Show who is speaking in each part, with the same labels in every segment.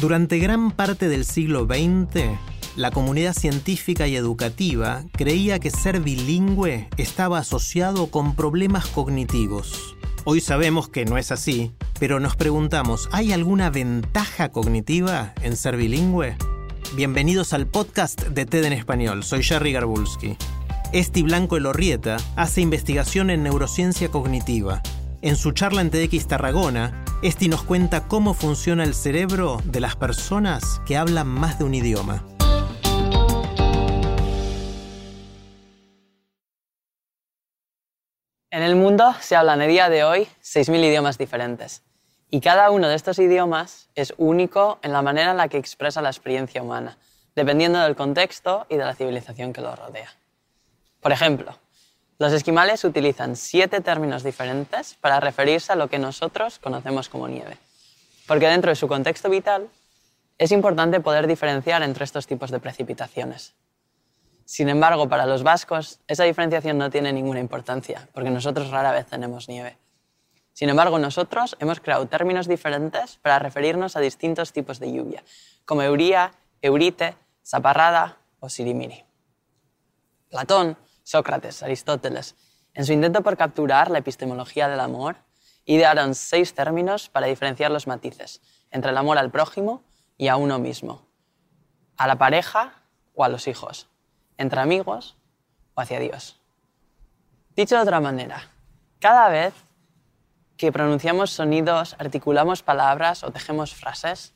Speaker 1: Durante gran parte del siglo XX, la comunidad científica y educativa creía que ser bilingüe estaba asociado con problemas cognitivos. Hoy sabemos que no es así, pero nos preguntamos, ¿hay alguna ventaja cognitiva en ser bilingüe? Bienvenidos al podcast de TED en Español, soy Jerry Garbulski. Esti Blanco Elorrieta hace investigación en neurociencia cognitiva. En su charla en TEDx Tarragona, Esti nos cuenta cómo funciona el cerebro de las personas que hablan más de un idioma.
Speaker 2: En el mundo se hablan a día de hoy 6.000 idiomas diferentes y cada uno de estos idiomas es único en la manera en la que expresa la experiencia humana, dependiendo del contexto y de la civilización que lo rodea. Por ejemplo, los esquimales utilizan siete términos diferentes para referirse a lo que nosotros conocemos como nieve, porque dentro de su contexto vital es importante poder diferenciar entre estos tipos de precipitaciones. Sin embargo, para los vascos esa diferenciación no tiene ninguna importancia, porque nosotros rara vez tenemos nieve. Sin embargo, nosotros hemos creado términos diferentes para referirnos a distintos tipos de lluvia, como euría, eurite, zaparrada o sirimiri. Platón, Sócrates, Aristóteles, en su intento por capturar la epistemología del amor, idearon seis términos para diferenciar los matices entre el amor al prójimo y a uno mismo, a la pareja o a los hijos, entre amigos o hacia Dios. Dicho de otra manera, cada vez que pronunciamos sonidos, articulamos palabras o tejemos frases,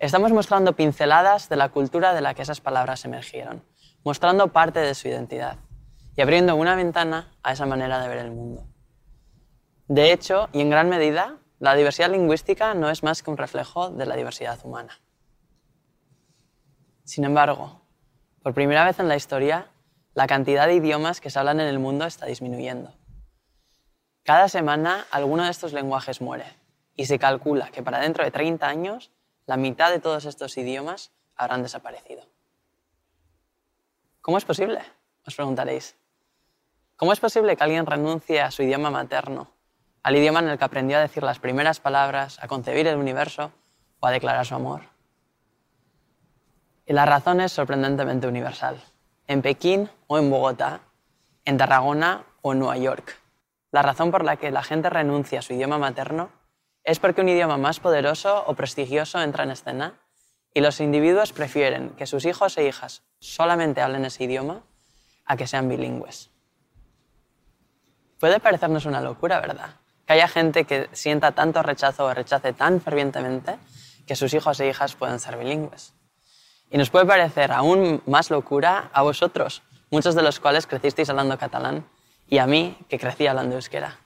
Speaker 2: estamos mostrando pinceladas de la cultura de la que esas palabras emergieron, mostrando parte de su identidad y abriendo una ventana a esa manera de ver el mundo. De hecho, y en gran medida, la diversidad lingüística no es más que un reflejo de la diversidad humana. Sin embargo, por primera vez en la historia, la cantidad de idiomas que se hablan en el mundo está disminuyendo. Cada semana alguno de estos lenguajes muere y se calcula que para dentro de 30 años la mitad de todos estos idiomas habrán desaparecido. ¿Cómo es posible? Os preguntaréis. ¿Cómo es posible que alguien renuncie a su idioma materno, al idioma en el que aprendió a decir las primeras palabras, a concebir el universo o a declarar su amor? Y la razón es sorprendentemente universal. En Pekín o en Bogotá, en Tarragona o en Nueva York. La razón por la que la gente renuncia a su idioma materno es porque un idioma más poderoso o prestigioso entra en escena y los individuos prefieren que sus hijos e hijas solamente hablen ese idioma a que sean bilingües. Puede parecernos una locura, ¿verdad? Que haya gente que sienta tanto rechazo o rechace tan fervientemente que sus hijos e hijas puedan ser bilingües. Y nos puede parecer aún más locura a vosotros, muchos de los cuales crecisteis hablando catalán, y a mí, que crecí hablando euskera.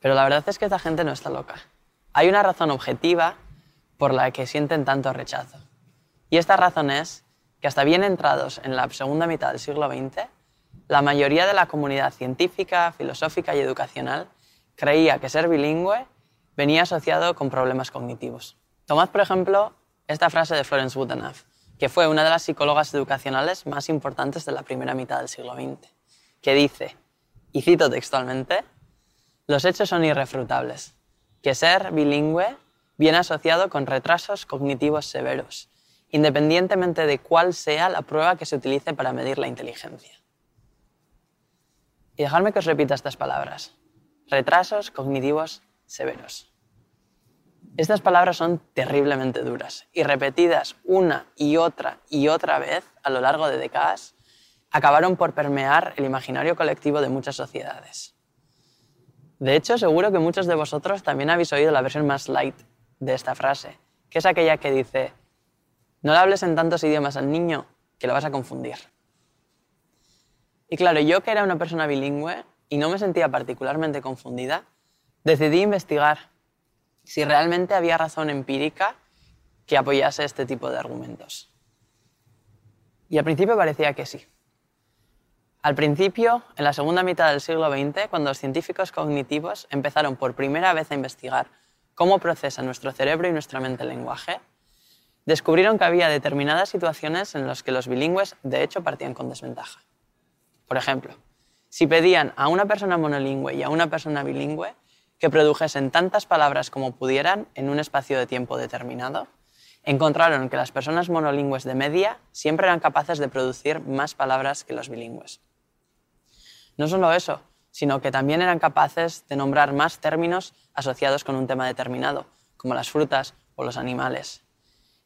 Speaker 2: Pero la verdad es que esta gente no está loca. Hay una razón objetiva por la que sienten tanto rechazo. Y esta razón es que hasta bien entrados en la segunda mitad del siglo XX, la mayoría de la comunidad científica, filosófica y educacional creía que ser bilingüe venía asociado con problemas cognitivos. Tomad, por ejemplo, esta frase de Florence Woodenough, que fue una de las psicólogas educacionales más importantes de la primera mitad del siglo XX, que dice, y cito textualmente, los hechos son irrefutables, que ser bilingüe viene asociado con retrasos cognitivos severos, independientemente de cuál sea la prueba que se utilice para medir la inteligencia. Y dejadme que os repita estas palabras. Retrasos cognitivos severos. Estas palabras son terriblemente duras y repetidas una y otra y otra vez a lo largo de décadas, acabaron por permear el imaginario colectivo de muchas sociedades. De hecho, seguro que muchos de vosotros también habéis oído la versión más light de esta frase, que es aquella que dice, no le hables en tantos idiomas al niño que lo vas a confundir. Y claro, yo que era una persona bilingüe y no me sentía particularmente confundida, decidí investigar si realmente había razón empírica que apoyase este tipo de argumentos. Y al principio parecía que sí. Al principio, en la segunda mitad del siglo XX, cuando los científicos cognitivos empezaron por primera vez a investigar cómo procesa nuestro cerebro y nuestra mente el lenguaje, descubrieron que había determinadas situaciones en las que los bilingües de hecho partían con desventaja. Por ejemplo, si pedían a una persona monolingüe y a una persona bilingüe que produjesen tantas palabras como pudieran en un espacio de tiempo determinado, encontraron que las personas monolingües de media siempre eran capaces de producir más palabras que los bilingües. No solo eso, sino que también eran capaces de nombrar más términos asociados con un tema determinado, como las frutas o los animales.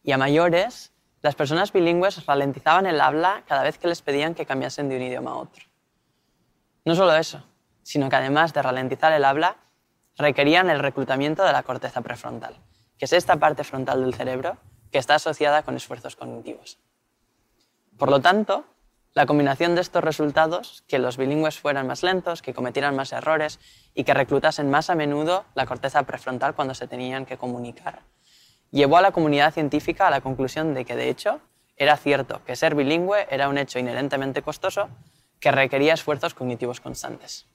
Speaker 2: Y a mayores, las personas bilingües ralentizaban el habla cada vez que les pedían que cambiasen de un idioma a otro. No solo eso, sino que además de ralentizar el habla, requerían el reclutamiento de la corteza prefrontal, que es esta parte frontal del cerebro que está asociada con esfuerzos cognitivos. Por lo tanto, la combinación de estos resultados, que los bilingües fueran más lentos, que cometieran más errores y que reclutasen más a menudo la corteza prefrontal cuando se tenían que comunicar, llevó a la comunidad científica a la conclusión de que, de hecho, era cierto que ser bilingüe era un hecho inherentemente costoso que requería esfuerzos cognitivos constantes.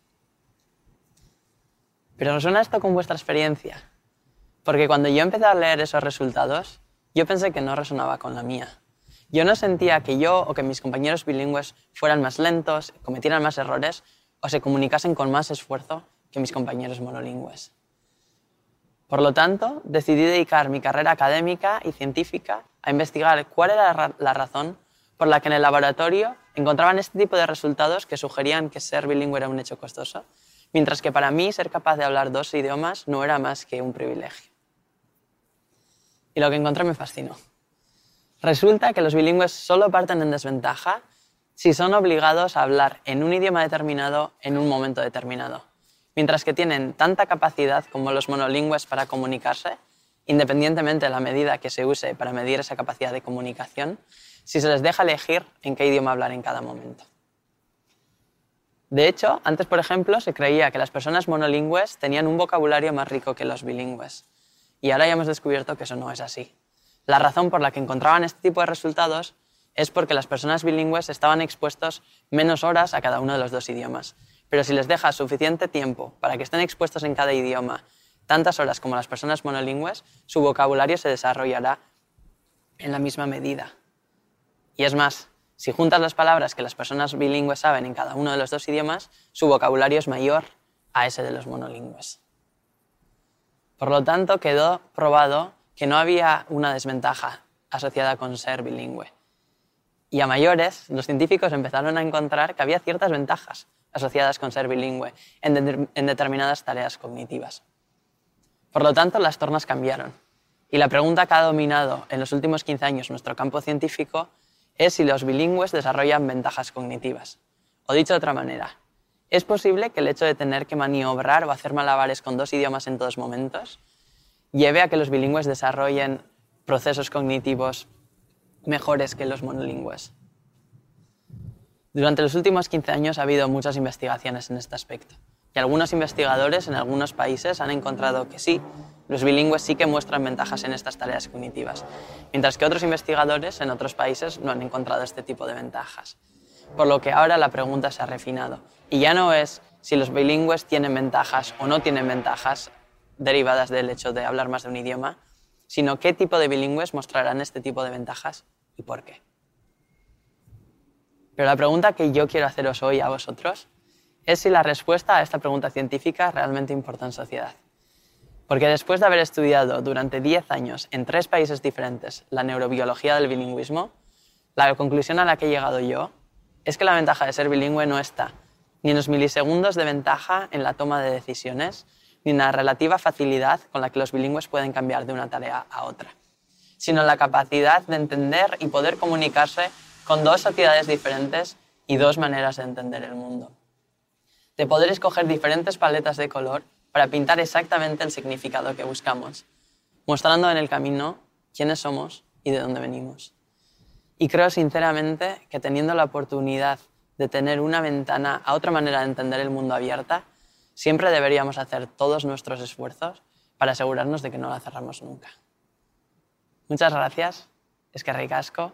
Speaker 2: Pero ¿resuena esto con vuestra experiencia? Porque cuando yo empecé a leer esos resultados, yo pensé que no resonaba con la mía. Yo no sentía que yo o que mis compañeros bilingües fueran más lentos, cometieran más errores o se comunicasen con más esfuerzo que mis compañeros monolingües. Por lo tanto, decidí dedicar mi carrera académica y científica a investigar cuál era la razón por la que en el laboratorio encontraban este tipo de resultados que sugerían que ser bilingüe era un hecho costoso, mientras que para mí ser capaz de hablar dos idiomas no era más que un privilegio. Y lo que encontré me fascinó. Resulta que los bilingües solo parten en desventaja si son obligados a hablar en un idioma determinado en un momento determinado, mientras que tienen tanta capacidad como los monolingües para comunicarse, independientemente de la medida que se use para medir esa capacidad de comunicación, si se les deja elegir en qué idioma hablar en cada momento. De hecho, antes, por ejemplo, se creía que las personas monolingües tenían un vocabulario más rico que los bilingües. Y ahora ya hemos descubierto que eso no es así. La razón por la que encontraban este tipo de resultados es porque las personas bilingües estaban expuestos menos horas a cada uno de los dos idiomas. Pero si les dejas suficiente tiempo para que estén expuestos en cada idioma tantas horas como las personas monolingües, su vocabulario se desarrollará en la misma medida. Y es más, si juntas las palabras que las personas bilingües saben en cada uno de los dos idiomas, su vocabulario es mayor a ese de los monolingües. Por lo tanto, quedó probado que no había una desventaja asociada con ser bilingüe. Y a mayores, los científicos empezaron a encontrar que había ciertas ventajas asociadas con ser bilingüe en, determinadas tareas cognitivas. Por lo tanto, las tornas cambiaron. Y la pregunta que ha dominado en los últimos 15 años nuestro campo científico es si los bilingües desarrollan ventajas cognitivas. O dicho de otra manera, ¿es posible que el hecho de tener que maniobrar o hacer malabares con dos idiomas en todos momentos lleve a que los bilingües desarrollen procesos cognitivos mejores que los monolingües? Durante los últimos 15 años ha habido muchas investigaciones en este aspecto y algunos investigadores en algunos países han encontrado que sí, los bilingües sí que muestran ventajas en estas tareas cognitivas, mientras que otros investigadores en otros países no han encontrado este tipo de ventajas. Por lo que ahora la pregunta se ha refinado y ya no es si los bilingües tienen ventajas o no tienen ventajas derivadas del hecho de hablar más de un idioma, sino qué tipo de bilingües mostrarán este tipo de ventajas y por qué. Pero la pregunta que yo quiero haceros hoy a vosotros es si la respuesta a esta pregunta científica realmente importa en sociedad. Porque después de haber estudiado durante 10 años en tres países diferentes la neurobiología del bilingüismo, la conclusión a la que he llegado yo es que la ventaja de ser bilingüe no está ni en los milisegundos de ventaja en la toma de decisiones, ni en la relativa facilidad con la que los bilingües pueden cambiar de una tarea a otra, sino en la capacidad de entender y poder comunicarse con dos sociedades diferentes y dos maneras de entender el mundo. De poder escoger diferentes paletas de color para pintar exactamente el significado que buscamos, mostrando en el camino quiénes somos y de dónde venimos. Y creo sinceramente que teniendo la oportunidad de tener una ventana a otra manera de entender el mundo abierta, siempre deberíamos hacer todos nuestros esfuerzos para asegurarnos de que no la cerramos nunca. Muchas gracias. Es que ricasco.